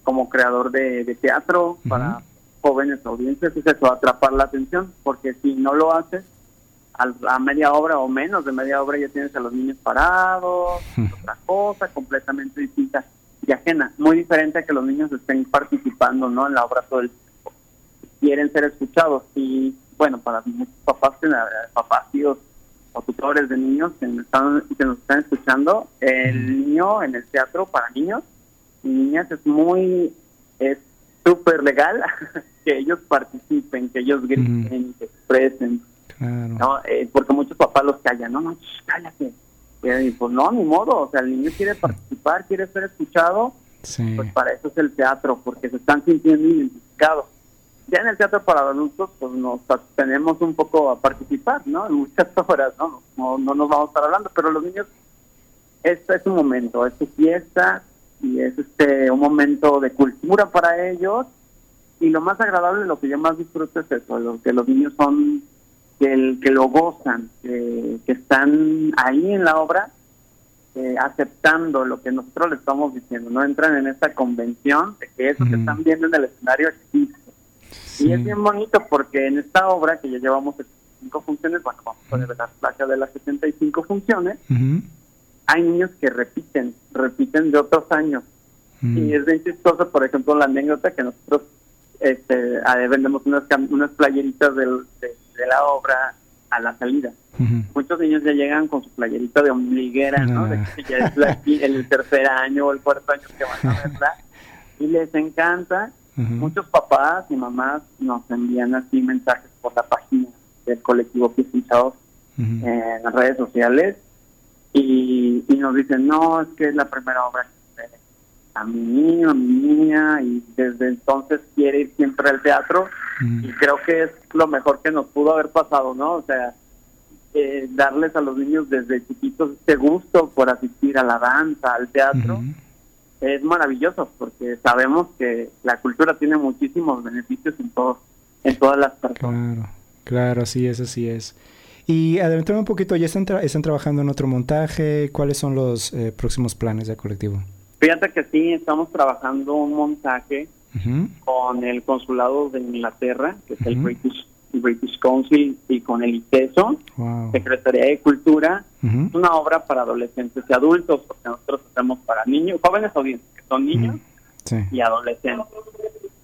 como creador de, de teatro para jóvenes audiencias, es eso, atrapar la atención, porque si no lo haces, a media obra o menos de media obra ya tienes a los niños parados, otra cosa completamente distinta y ajena, muy diferente a que los niños estén participando ¿no? en la obra todo el tiempo. Quieren ser escuchados y bueno, para muchos papás, eh, papás, tíos o tutores de niños que nos están, que nos están escuchando, el niño en el teatro para niños y niñas es muy, es súper legal que ellos participen, que ellos griten, que expresen, Claro. ¿no? Eh, porque muchos papás los callan, no, no, cállate. Y pues no, ni modo, o sea, el niño quiere participar, quiere ser escuchado, Sí. pues para eso es el teatro, porque se están sintiendo identificados. Ya en el teatro para adultos, pues nos tenemos un poco a participar, ¿no? En muchas horas, ¿no? No, no nos vamos a estar hablando, pero los niños, este es un momento, es su fiesta y es este un momento de cultura para ellos. Y lo más agradable, lo que yo más disfruto es eso, lo que los niños son, que, el, que lo gozan, que, que están ahí en la obra eh, aceptando lo que nosotros le estamos diciendo, no entran en esta convención de que eso que Ujú. están viendo en el escenario existe. Sí. Y es bien bonito porque en esta obra, que ya llevamos 75 funciones, bueno, vamos a poner la placa de las 75 funciones, Ujú. hay niños que repiten, repiten de otros años. Y es bien chistoso, por ejemplo, la anécdota que nosotros este, vendemos unas, unas playeritas del- de, de la obra a la salida. Muchos niños ya llegan con su playerita de ombliguera, ¿no? De que ya es la- el tercer año o el cuarto año que van a verla. Y les encanta. Muchos papás y mamás nos envían así mensajes por la página del colectivo Pisos Ujú. en las redes sociales y, y nos dicen, no, es que es la primera obra que a mi niño, a mi niña, y desde entonces quiere ir siempre al teatro y creo que es lo mejor que nos pudo haber pasado, ¿no? O sea, eh, darles a los niños desde chiquitos este gusto por asistir a la danza, al teatro. Es maravilloso porque sabemos que la cultura tiene muchísimos beneficios en todos en todas las personas. Claro, claro, así es, así es. Y adelantarme un poquito, ¿ya están, tra- están trabajando en otro montaje? ¿Cuáles son los eh, próximos planes del colectivo? Fíjate que sí, estamos trabajando un montaje con el consulado de Inglaterra, que es el. British, British Council, y con el ITESO, Wow. Secretaría de Cultura. Es una obra para adolescentes y adultos, porque nosotros hacemos para niños, jóvenes audiencias, que son niños. Sí. y adolescentes.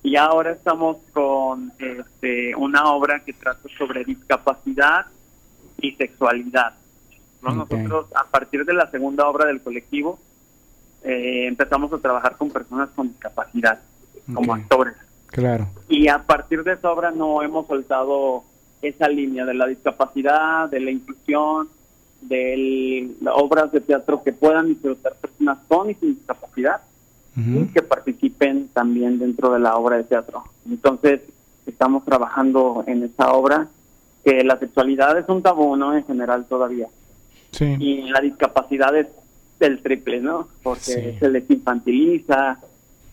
Y ahora estamos con este, una obra que trata sobre discapacidad y sexualidad. Nosotros, a partir de la segunda obra del colectivo, eh, empezamos a trabajar con personas con discapacidad, como actores. Claro. Y a partir de esa obra no hemos soltado esa línea de la discapacidad, de la inclusión, de obras de teatro que puedan disfrutar personas con y sin discapacidad y que participen también dentro de la obra de teatro. Entonces, estamos trabajando en esa obra, que la sexualidad es un tabú, ¿no? En general todavía. Sí. Y la discapacidad es el triple, ¿no? Porque Sí. se les infantiliza,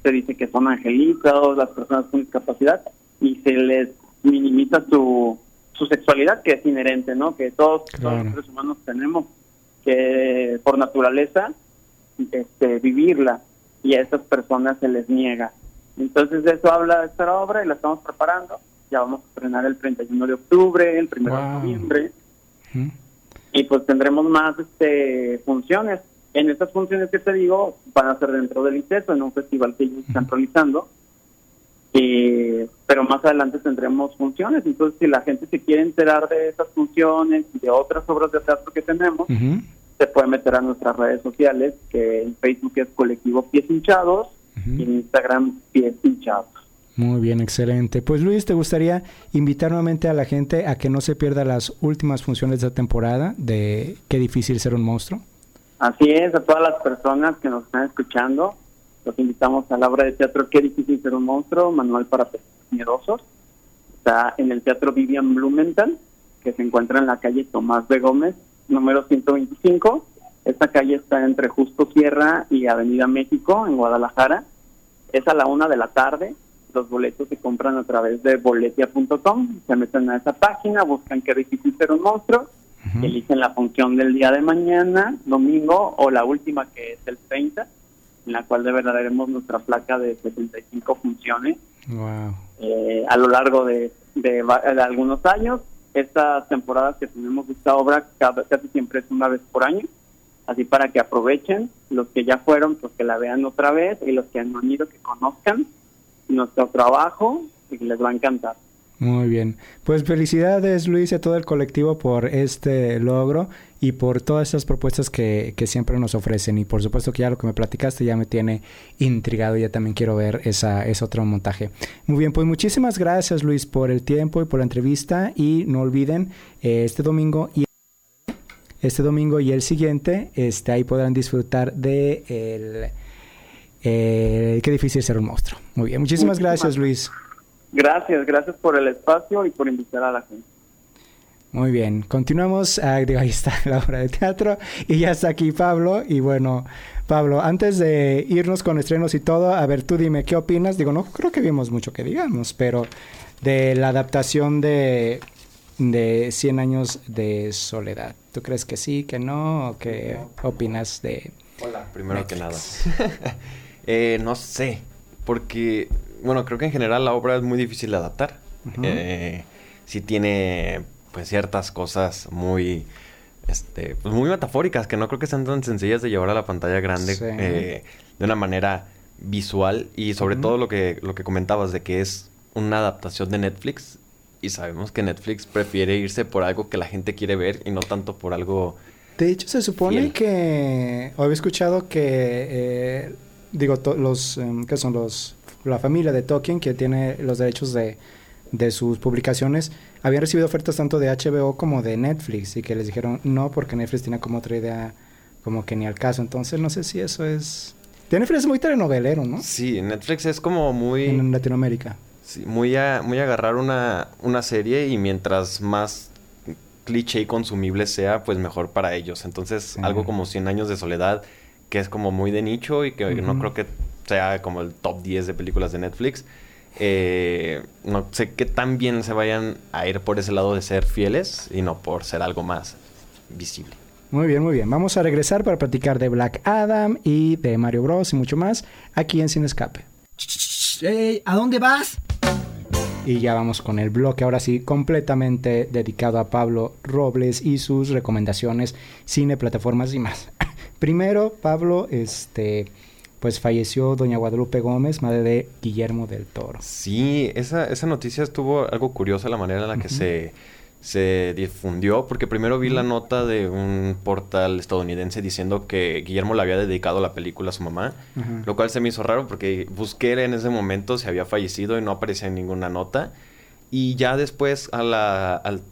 se dice que son angelitos las personas con discapacidad y se les minimiza su, su sexualidad que es inherente, ¿no? Que todos, los seres humanos tenemos que por naturaleza este, vivirla y a esas personas se les niega. Entonces de eso habla esta obra y la estamos preparando Ya vamos a estrenar el 31 de octubre, el 1 de noviembre. Y pues tendremos más este, funciones. En estas funciones que te digo, van a ser dentro del ICESO, en un festival que ellos están realizando. Eh, pero más adelante tendremos funciones. Entonces, si la gente se quiere enterar de esas funciones y de otras obras de teatro que tenemos, se puede meter a nuestras redes sociales, que en Facebook es Colectivo Pies Hinchados y en Instagram Pies Hinchados. Muy bien, excelente. Pues Luis, ¿te gustaría invitar nuevamente a la gente a que no se pierda las últimas funciones de esta temporada de Qué difícil ser un monstruo? Así es, a todas las personas que nos están escuchando, los invitamos a la obra de teatro Qué difícil ser un monstruo, manual para miedosos. Está en el Teatro Vivian Blumenthal, que se encuentra en la calle Tomás de Gómez, número 125. Esta calle está entre Justo Sierra y Avenida México, en Guadalajara. Es a la una de la tarde. Los boletos se compran a través de boletia.com. Se meten a esa página, buscan Qué difícil ser un monstruo eligen la función del día de mañana, domingo, o la última que es el 30, en la cual develaremos nuestra placa de 75 funciones Wow. eh, a lo largo de, de va- de algunos años. Estas temporadas que tenemos esta obra cada- casi siempre es una vez por año, así para que aprovechen los que ya fueron, pues que la vean otra vez y los que han ido que conozcan nuestro trabajo y les va a encantar. Muy bien. Pues felicidades Luis y a todo el colectivo por este logro y por todas estas propuestas que, que siempre nos ofrecen. Y por supuesto que ya lo que me platicaste ya me tiene intrigado ya también quiero ver esa, ese otro montaje. Muy bien, pues muchísimas gracias Luis por el tiempo y por la entrevista. Y no olviden, eh, este domingo y este domingo y el siguiente, este, ahí podrán disfrutar de el, el- qué difícil ser un monstruo. Muy bien, muchísimas Muchísimas gracias Luis. Gracias, gracias por el espacio y por invitar a la gente. Muy bien, continuamos. Ah, digo, ahí está la obra de teatro y ya está aquí Pablo. Y bueno, Pablo, antes de irnos con estrenos y todo, a ver, tú dime, ¿qué opinas? Digo, no creo que vimos mucho que digamos, pero de la adaptación de, de 100 años de soledad. ¿Tú crees que sí, que no? ¿O qué opinas de...? Hola, primero Netflix? que nada. Eh, no sé, porque, bueno, creo que en general la obra es muy difícil de adaptar. Eh, sí tiene, pues, ciertas cosas muy, este, pues, muy metafóricas, que no creo que sean tan sencillas de llevar a la pantalla grande Sí. eh, de una manera visual y sobre todo lo que, lo que comentabas de que es una adaptación de Netflix y sabemos que Netflix prefiere irse por algo que la gente quiere ver y no tanto por algo... De hecho, se supone Fiel. que... o había escuchado que... eh, digo, los... em, ¿Qué son los...? La familia de Tolkien, que tiene los derechos de, de sus publicaciones, habían recibido ofertas tanto de HBO como de Netflix y que les dijeron no porque Netflix tiene como otra idea como que ni al caso. Entonces, no sé si eso es... Netflix es muy telenovelero, ¿no? Sí, Netflix es como muy... En Latinoamérica. Sí, muy a, muy agarrar una, una serie y mientras más cliché y consumible sea, pues mejor para ellos. Entonces, Sí. algo como 100 años de soledad, que es como muy de nicho y que no creo que sea como el top 10 de películas de Netflix. Eh, no sé qué tan bien se vayan a ir por ese lado de ser fieles y no por ser algo más visible. Muy bien, muy bien. Vamos a regresar para platicar de Black Adam y de Mario Bros. y mucho más aquí en Sin Escape. Ey, ¿A dónde vas? Y ya vamos con el bloque, ahora sí, completamente dedicado a Pablo Robles y sus recomendaciones, cine, plataformas y más. Primero, Pablo, este, pues falleció doña Guadalupe Gómez, madre de Guillermo del Toro. Sí, esa, esa noticia estuvo algo curiosa la manera en la que se, se difundió, porque primero vi la nota de un portal estadounidense diciendo que Guillermo le había dedicado la película a su mamá, lo cual se me hizo raro porque busqué en ese momento si había fallecido y no aparecía en ninguna nota. Y ya después a la- al,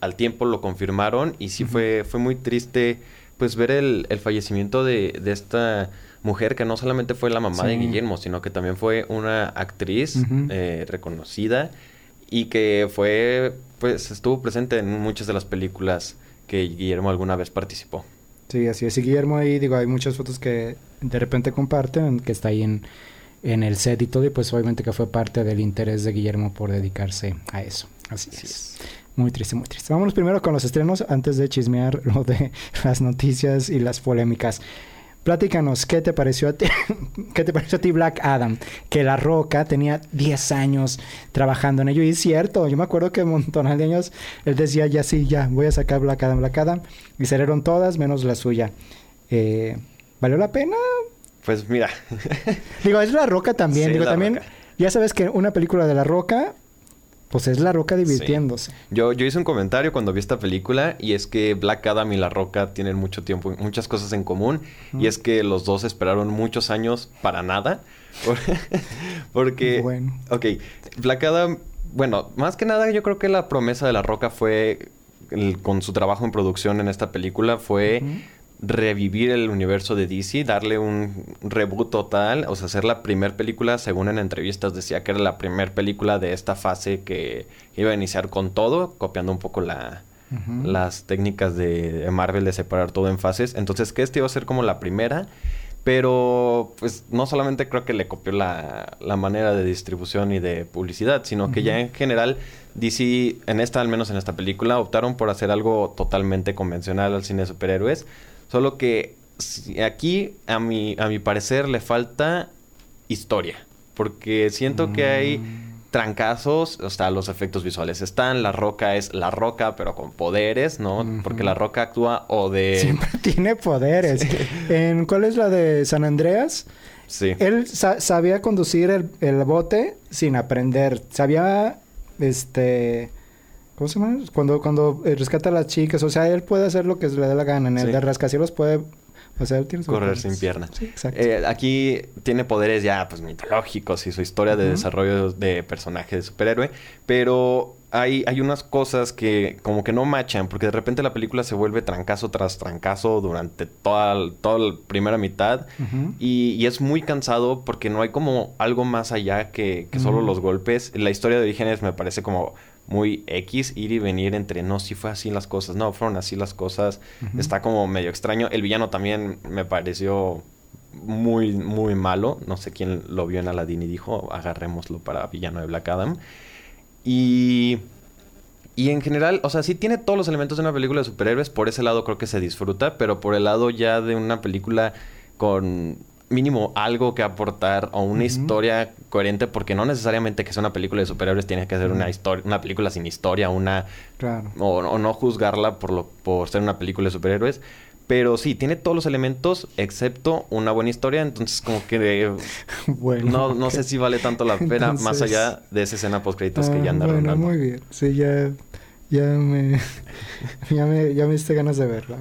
al tiempo lo confirmaron y sí fue, fue muy triste pues ver el, el fallecimiento de, de esta mujer que no solamente fue la mamá de. Guillermo, sino que también fue una actriz eh, reconocida y que fue, pues estuvo presente en muchas de las películas que Guillermo alguna vez participó. Sí, así es. Y Guillermo ahí, digo, hay muchas fotos que de repente comparten, que está ahí en, en el set y todo, y pues obviamente que fue parte del interés de Guillermo por dedicarse a eso. Así, Así es. Muy triste, muy triste. Vámonos primero con los estrenos antes de chismear lo de las noticias y las polémicas. Platícanos, ¿qué te pareció a ti? ¿Qué te pareció a ti Black Adam? Que La Roca tenía 10 años trabajando en ello. Y es cierto, yo me acuerdo que un montón de años él decía, ya sí, ya, voy a sacar Black Adam, Black Adam. Y salieron todas menos la suya. Eh, ¿Valió la pena? Pues mira. Digo, es La Roca también. Sí, Digo, también, Roca. ya sabes que una película de La Roca, pues es La Roca divirtiéndose. Yo, yo hice un comentario cuando vi esta película y es que Black Adam y La Roca tienen mucho tiempo, muchas cosas en común y es que los dos esperaron muchos años para nada. Por- porque, Bueno. ok, Black Adam, bueno, más que nada yo creo que la promesa de La Roca fue, el- con su trabajo en producción en esta película, fue revivir el universo de DC, darle un reboot total, o sea, hacer la primera película, según en entrevistas decía que era la primera película de esta fase que iba a iniciar con todo, copiando un poco la, las técnicas de, de Marvel de separar todo en fases. Entonces, que este iba a ser como la primera, pero pues no solamente creo que le copió la, la manera de distribución y de publicidad, sino que ya en general DC, en esta, al menos en esta película, optaron por hacer algo totalmente convencional al cine de superhéroes. Solo que aquí, a mi, a mi parecer, le falta historia. Porque siento que hay trancazos, o sea, los efectos visuales están, la roca es la roca, pero con poderes, ¿no? Porque la roca actúa o de... Siempre tiene poderes. ¿En cuál es la de San Andreas? Sí. Él sa- sabía conducir el, el bote sin aprender. Sabía, este... ¿Cómo se llama? Cuando, cuando eh, rescata a las chicas. O sea, él puede hacer lo que le dé la gana. En el Sí. de rascacielos puede... O sea, él tiene Correr sin pierna. Sí, exacto. Eh, aquí tiene poderes ya pues mitológicos y su historia de desarrollo de personaje de superhéroe, pero hay, hay unas cosas que como que no machan, porque de repente la película se vuelve trancazo tras trancazo durante toda, toda la primera mitad y, y es muy cansado porque no hay como algo más allá que, que solo los golpes. La historia de orígenes me parece como muy X, ir y venir entre no, si fue así las cosas, no, fueron así las cosas. Está como medio extraño. El villano también me pareció muy, muy malo. No sé quién lo vio en Aladdin y dijo, agarrémoslo para villano de Black Adam. Y... Y en general, o sea, sí tiene todos los elementos de una película de superhéroes. Por ese lado creo que se disfruta. Pero por el lado ya de una película con mínimo algo que aportar o una historia coherente. Porque no necesariamente que sea una película de superhéroes tiene que ser una historia, una película sin historia, una Claro. o, o no juzgarla por lo por ser una película de superhéroes. Pero sí, tiene todos los elementos excepto una buena historia. Entonces, como que Bueno. no, no sé si vale tanto la pena, más allá de esa escena post créditos que Ah, ya anda Bueno, muy bien. Sí, ya... Ya me... ya me... Ya me diste ganas de verla.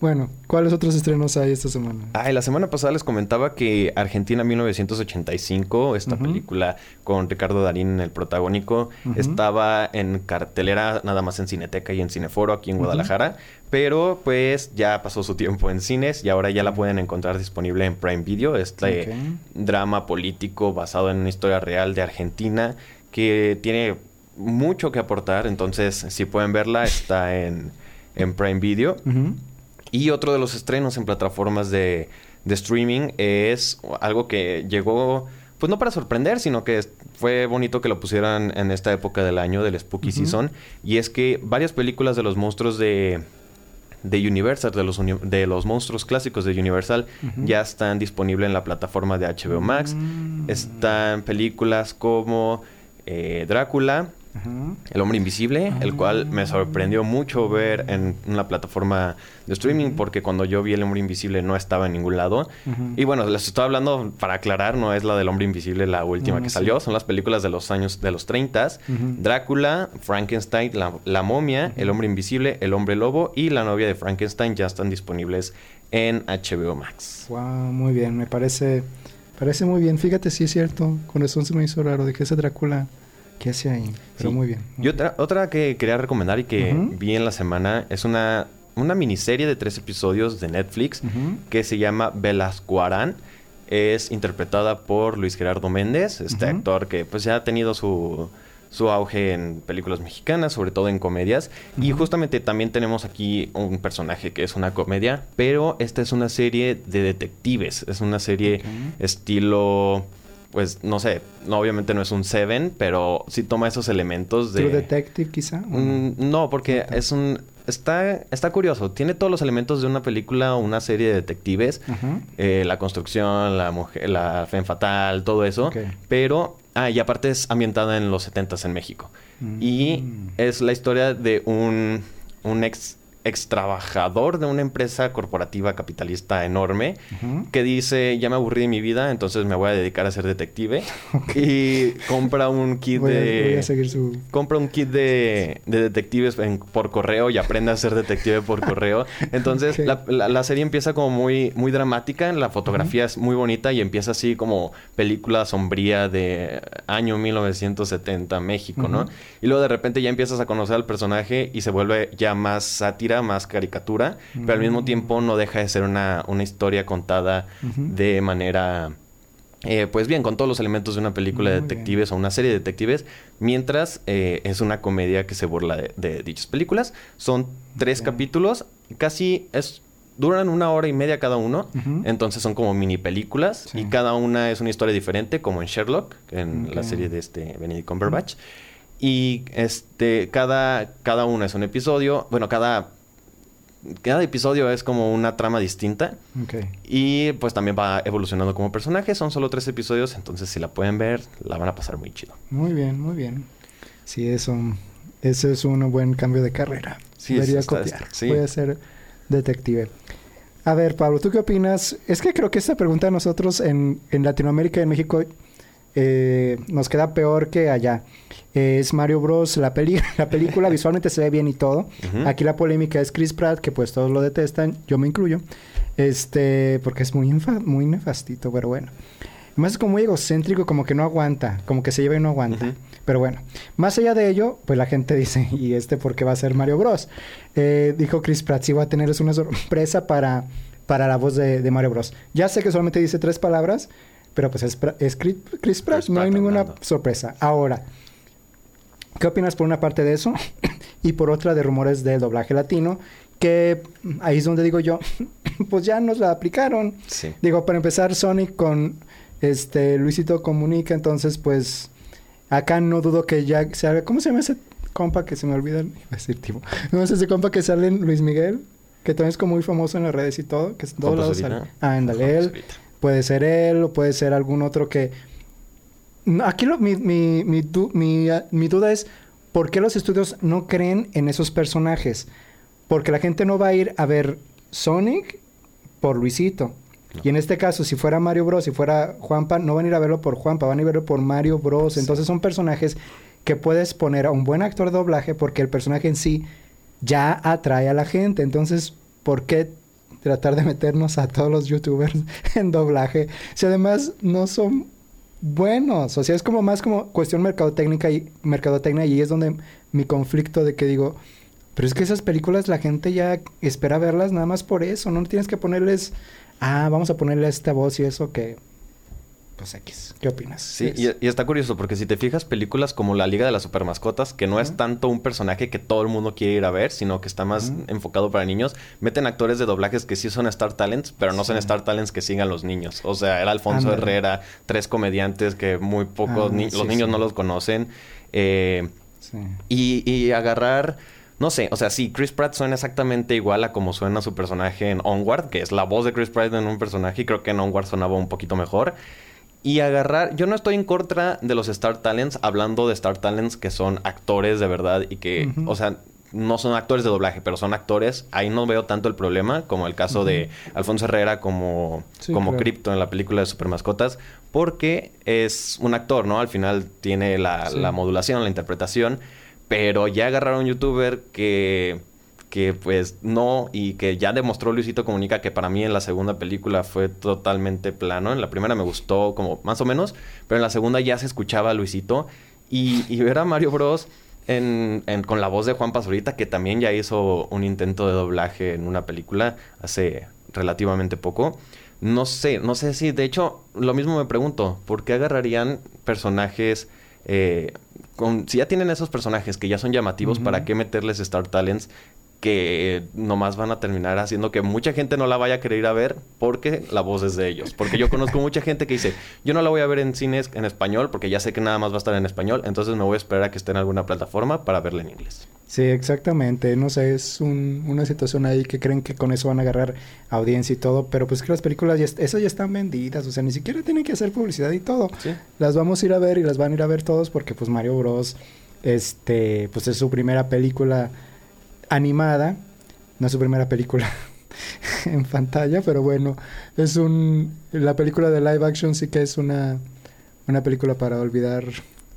Bueno, ¿cuáles otros estrenos hay esta semana? Ay, la semana pasada les comentaba que Argentina 1985, esta Ujú. película con Ricardo Darín en el protagónico, estaba en cartelera nada más en Cineteca y en Cineforo aquí en. Guadalajara, pero pues ya pasó su tiempo en cines y ahora ya la pueden encontrar disponible en Prime Video, este drama político basado en una historia real de Argentina que tiene mucho que aportar, entonces si pueden verla está en, en Prime Video. Y otro de los estrenos en plataformas de, de streaming es algo que llegó, pues no para sorprender, sino que fue bonito que lo pusieran en esta época del año, del Spooky. Season. Y es que varias películas de los monstruos de, de Universal, de los, uni- de los monstruos clásicos de Universal, ya están disponibles en la plataforma de HBO Max. Mm. Están películas como eh, Drácula, Ajá. el hombre invisible, el cual me sorprendió mucho ver en una plataforma de streaming porque cuando yo vi el hombre invisible no estaba en ningún lado. Y bueno, les estoy hablando para aclarar, no es la del hombre invisible la última No, que sí. salió, son las películas de los años de los 30, Ujú. Drácula, Frankenstein, la, la momia, el hombre invisible, el hombre lobo y la novia de Frankenstein ya están disponibles en HBO Max. Wow, muy bien, me parece, parece muy bien. Fíjate, sí es cierto, con razón se me hizo raro de que ese Drácula, ¿qué hace ahí? Pero Sí. muy bien. Y otra, otra que quería recomendar y que vi en la semana es una, una miniserie de tres episodios de Netflix que se llama Velascoarán. Es interpretada por Luis Gerardo Méndez, este actor que pues ya ha tenido su, su auge en películas mexicanas, sobre todo en comedias. Y justamente también tenemos aquí un personaje que es una comedia, pero esta es una serie de detectives. Es una serie estilo, pues no sé, no, obviamente no es un Seven, pero sí toma esos elementos de... True Detective, quizá. Mm, no, porque es un está, está curioso. Tiene todos los elementos de una película o una serie de detectives. Eh, la construcción, la mujer, la fe fatal, todo eso. Pero, ah, y aparte es ambientada en los 70 en México. Y Mm. es la historia de un, un ex ex trabajador de una empresa corporativa capitalista enorme que dice ya me aburrí de mi vida entonces me voy a dedicar a ser detective y compra un kit Voy a- de voy a seguir su- compra un kit de, de detectives en- por correo y aprende a ser detective por correo. Entonces la, la- la serie empieza como muy muy dramática la fotografía es muy bonita y empieza así como película sombría de año 1970 México no y luego de repente ya empiezas a conocer al personaje y se vuelve ya más sátira, más caricatura, pero al mismo Mm. tiempo no deja de ser una, una historia contada de manera... eh, pues bien, con todos los elementos de una película de detectives o una serie de detectives, mientras eh, es una comedia que se burla de, de dichas películas. Son tres capítulos, casi es duran una hora y media cada uno, entonces son como mini películas y cada una es una historia diferente, como en Sherlock, en la serie de este Benedict Cumberbatch. Y este, cada, cada uno es un episodio. Bueno, cada, cada episodio es como una trama distinta. Ok. Y pues también va evolucionando como personaje. Son solo tres episodios, entonces si la pueden ver, la van a pasar muy chido. Muy bien, muy bien. Sí, eso, ese es un buen cambio de carrera. Sí, Debería está- copiar. sí. Voy a ser detective. A ver, Pablo, ¿tú qué opinas? Es que creo que esta pregunta nosotros en, en Latinoamérica y en México eh, nos queda peor que allá. Eh, es Mario Bros. La, peli la película visualmente se ve bien y todo. Aquí la polémica es Chris Pratt, que pues todos lo detestan, yo me incluyo. Este, porque es muy, muy nefastito, pero bueno. Más es como muy egocéntrico, como que no aguanta, como que se lleva y no aguanta. Pero bueno, más allá de ello, pues la gente dice, ¿y este por qué va a ser Mario Bros? Eh, dijo Chris Pratt, sí va a tener es una sorpresa para, para la voz de, de Mario Bros. Ya sé que solamente dice tres palabras, pero pues es, es Chris, Chris Pratt, no hay ninguna sorpresa. Ahora, ¿qué opinas por una parte de eso? y por otra de rumores del doblaje latino, que ahí es donde digo yo, pues ya nos la aplicaron. Sí. Digo, para empezar, Sonic con este Luisito Comunica, entonces pues acá no dudo que ya se haga. ¿Cómo se llama ese compa que se me olvida? Iba a decir tipo. No es ese compa que sale en Luis Miguel, que también es como muy famoso en las redes y todo, que Juan lados Pazurita. sale. Ah, ándale, él. Puede ser él o puede ser algún otro que... Aquí lo- mi, mi, mi, du- mi, mi duda es, ¿por qué los estudios no creen en esos personajes? Porque la gente no va a ir a ver Sonic por Luisito. Y en este caso, si fuera Mario Bros, si fuera Juanpa, no van a ir a verlo por Juanpa, van a ir a verlo por Mario Bros. Entonces son personajes que puedes poner a un buen actor de doblaje porque el personaje en sí ya atrae a la gente. Entonces, ¿por qué tratar de meternos a todos los youtubers en doblaje si además no son buenos? O sea, es como más como cuestión mercadotecnia y mercadotecnia y es donde mi conflicto de que digo, pero es que esas películas la gente ya espera verlas nada más por eso, no tienes que ponerles, ah, vamos a ponerle esta voz y eso que, pues X, ¿qué opinas? Sí, y, y está curioso porque si te fijas películas como La Liga de las Supermascotas, que no es tanto un personaje que todo el mundo quiere ir a ver, sino que está más enfocado para niños, meten actores de doblajes que sí son Star Talents, pero no son Star Talents que sigan los niños. O sea, era Alfonso. Herrera, tres comediantes que muy pocos Ah, ni- sí, los niños sí. no los conocen. Eh, sí. y, y agarrar, no sé, o sea, sí, Chris Pratt suena exactamente igual a como suena su personaje en Onward, que es la voz de Chris Pratt en un personaje, y creo que en Onward sonaba un poquito mejor. Y agarrar, yo no estoy en contra de los Star Talents, hablando de Star Talents que son actores de verdad y que, o sea, no son actores de doblaje, pero son actores. Ahí no veo tanto el problema, como el caso de Alfonso Herrera como, Sí, como claro. Crypto en la película de Supermascotas, porque es un actor, ¿no? Al final tiene la, Sí. la modulación, la interpretación, pero ya agarraron a un youtuber que, que pues no, y que ya demostró Luisito Comunica que para mí en la segunda película fue totalmente plano. En la primera me gustó como más o menos, pero en la segunda ya se escuchaba a Luisito. Y, y ver a Mario Bros. En, en- con la voz de Juan Pazurita, que también ya hizo un intento de doblaje en una película hace relativamente poco. No sé, no sé si, de hecho, lo mismo me pregunto, ¿por qué agarrarían personajes eh, con, si ya tienen esos personajes que ya son llamativos. ¿para qué meterles Star Talents que nomás van a terminar haciendo que mucha gente no la vaya a querer ir a ver porque la voz es de ellos. Porque yo conozco mucha gente que dice, yo no la voy a ver en cines en español porque ya sé que nada más va a estar en español, entonces me voy a esperar a que esté en alguna plataforma para verla en inglés. Sí, exactamente. No sé, es un- una situación ahí que creen que con eso van a agarrar audiencia y todo, pero pues que las películas ya, esas ya están vendidas, o sea, ni siquiera tienen que hacer publicidad y todo. Sí. Las vamos a ir a ver y las van a ir a ver todos porque pues Mario Bros. Este, pues es su primera película animada, no es su primera película en pantalla, pero bueno, es un la película de live action sí que es una una película para olvidar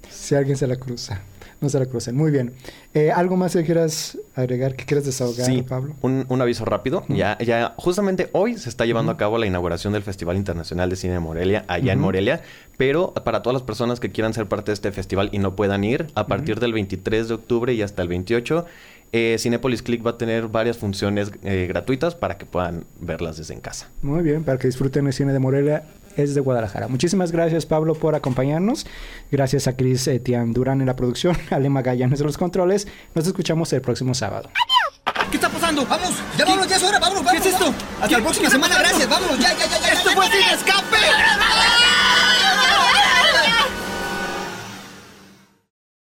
si alguien se la cruza. No se la crucen. Muy bien. Eh, ¿Algo más que quieras agregar, que quieras desahogar, Sí, Pablo? un, un aviso rápido. Ya, ya, justamente hoy se está llevando a cabo la inauguración del Festival Internacional de Cine de Morelia, allá en. Morelia. Pero para todas las personas que quieran ser parte de este festival y no puedan ir, a partir del 23 de octubre y hasta el 28, eh, Cinepolis Click va a tener varias funciones eh, gratuitas para que puedan verlas desde en casa. Muy bien, para que disfruten el cine de Morelia es de Guadalajara. Muchísimas gracias, Pablo, por acompañarnos. Gracias a Cris eh, Tian Durán en la producción, a Lema Gallanes en los controles. Nos escuchamos el próximo sábado. ¿Qué está pasando? Vamos, ya vámonos, ya es hora, vámonos, vámonos. ¿Qué es esto? Hasta la próxima semana, gracias, vámonos, ya, ya, ya, ya. ¡Esto fue sin escape!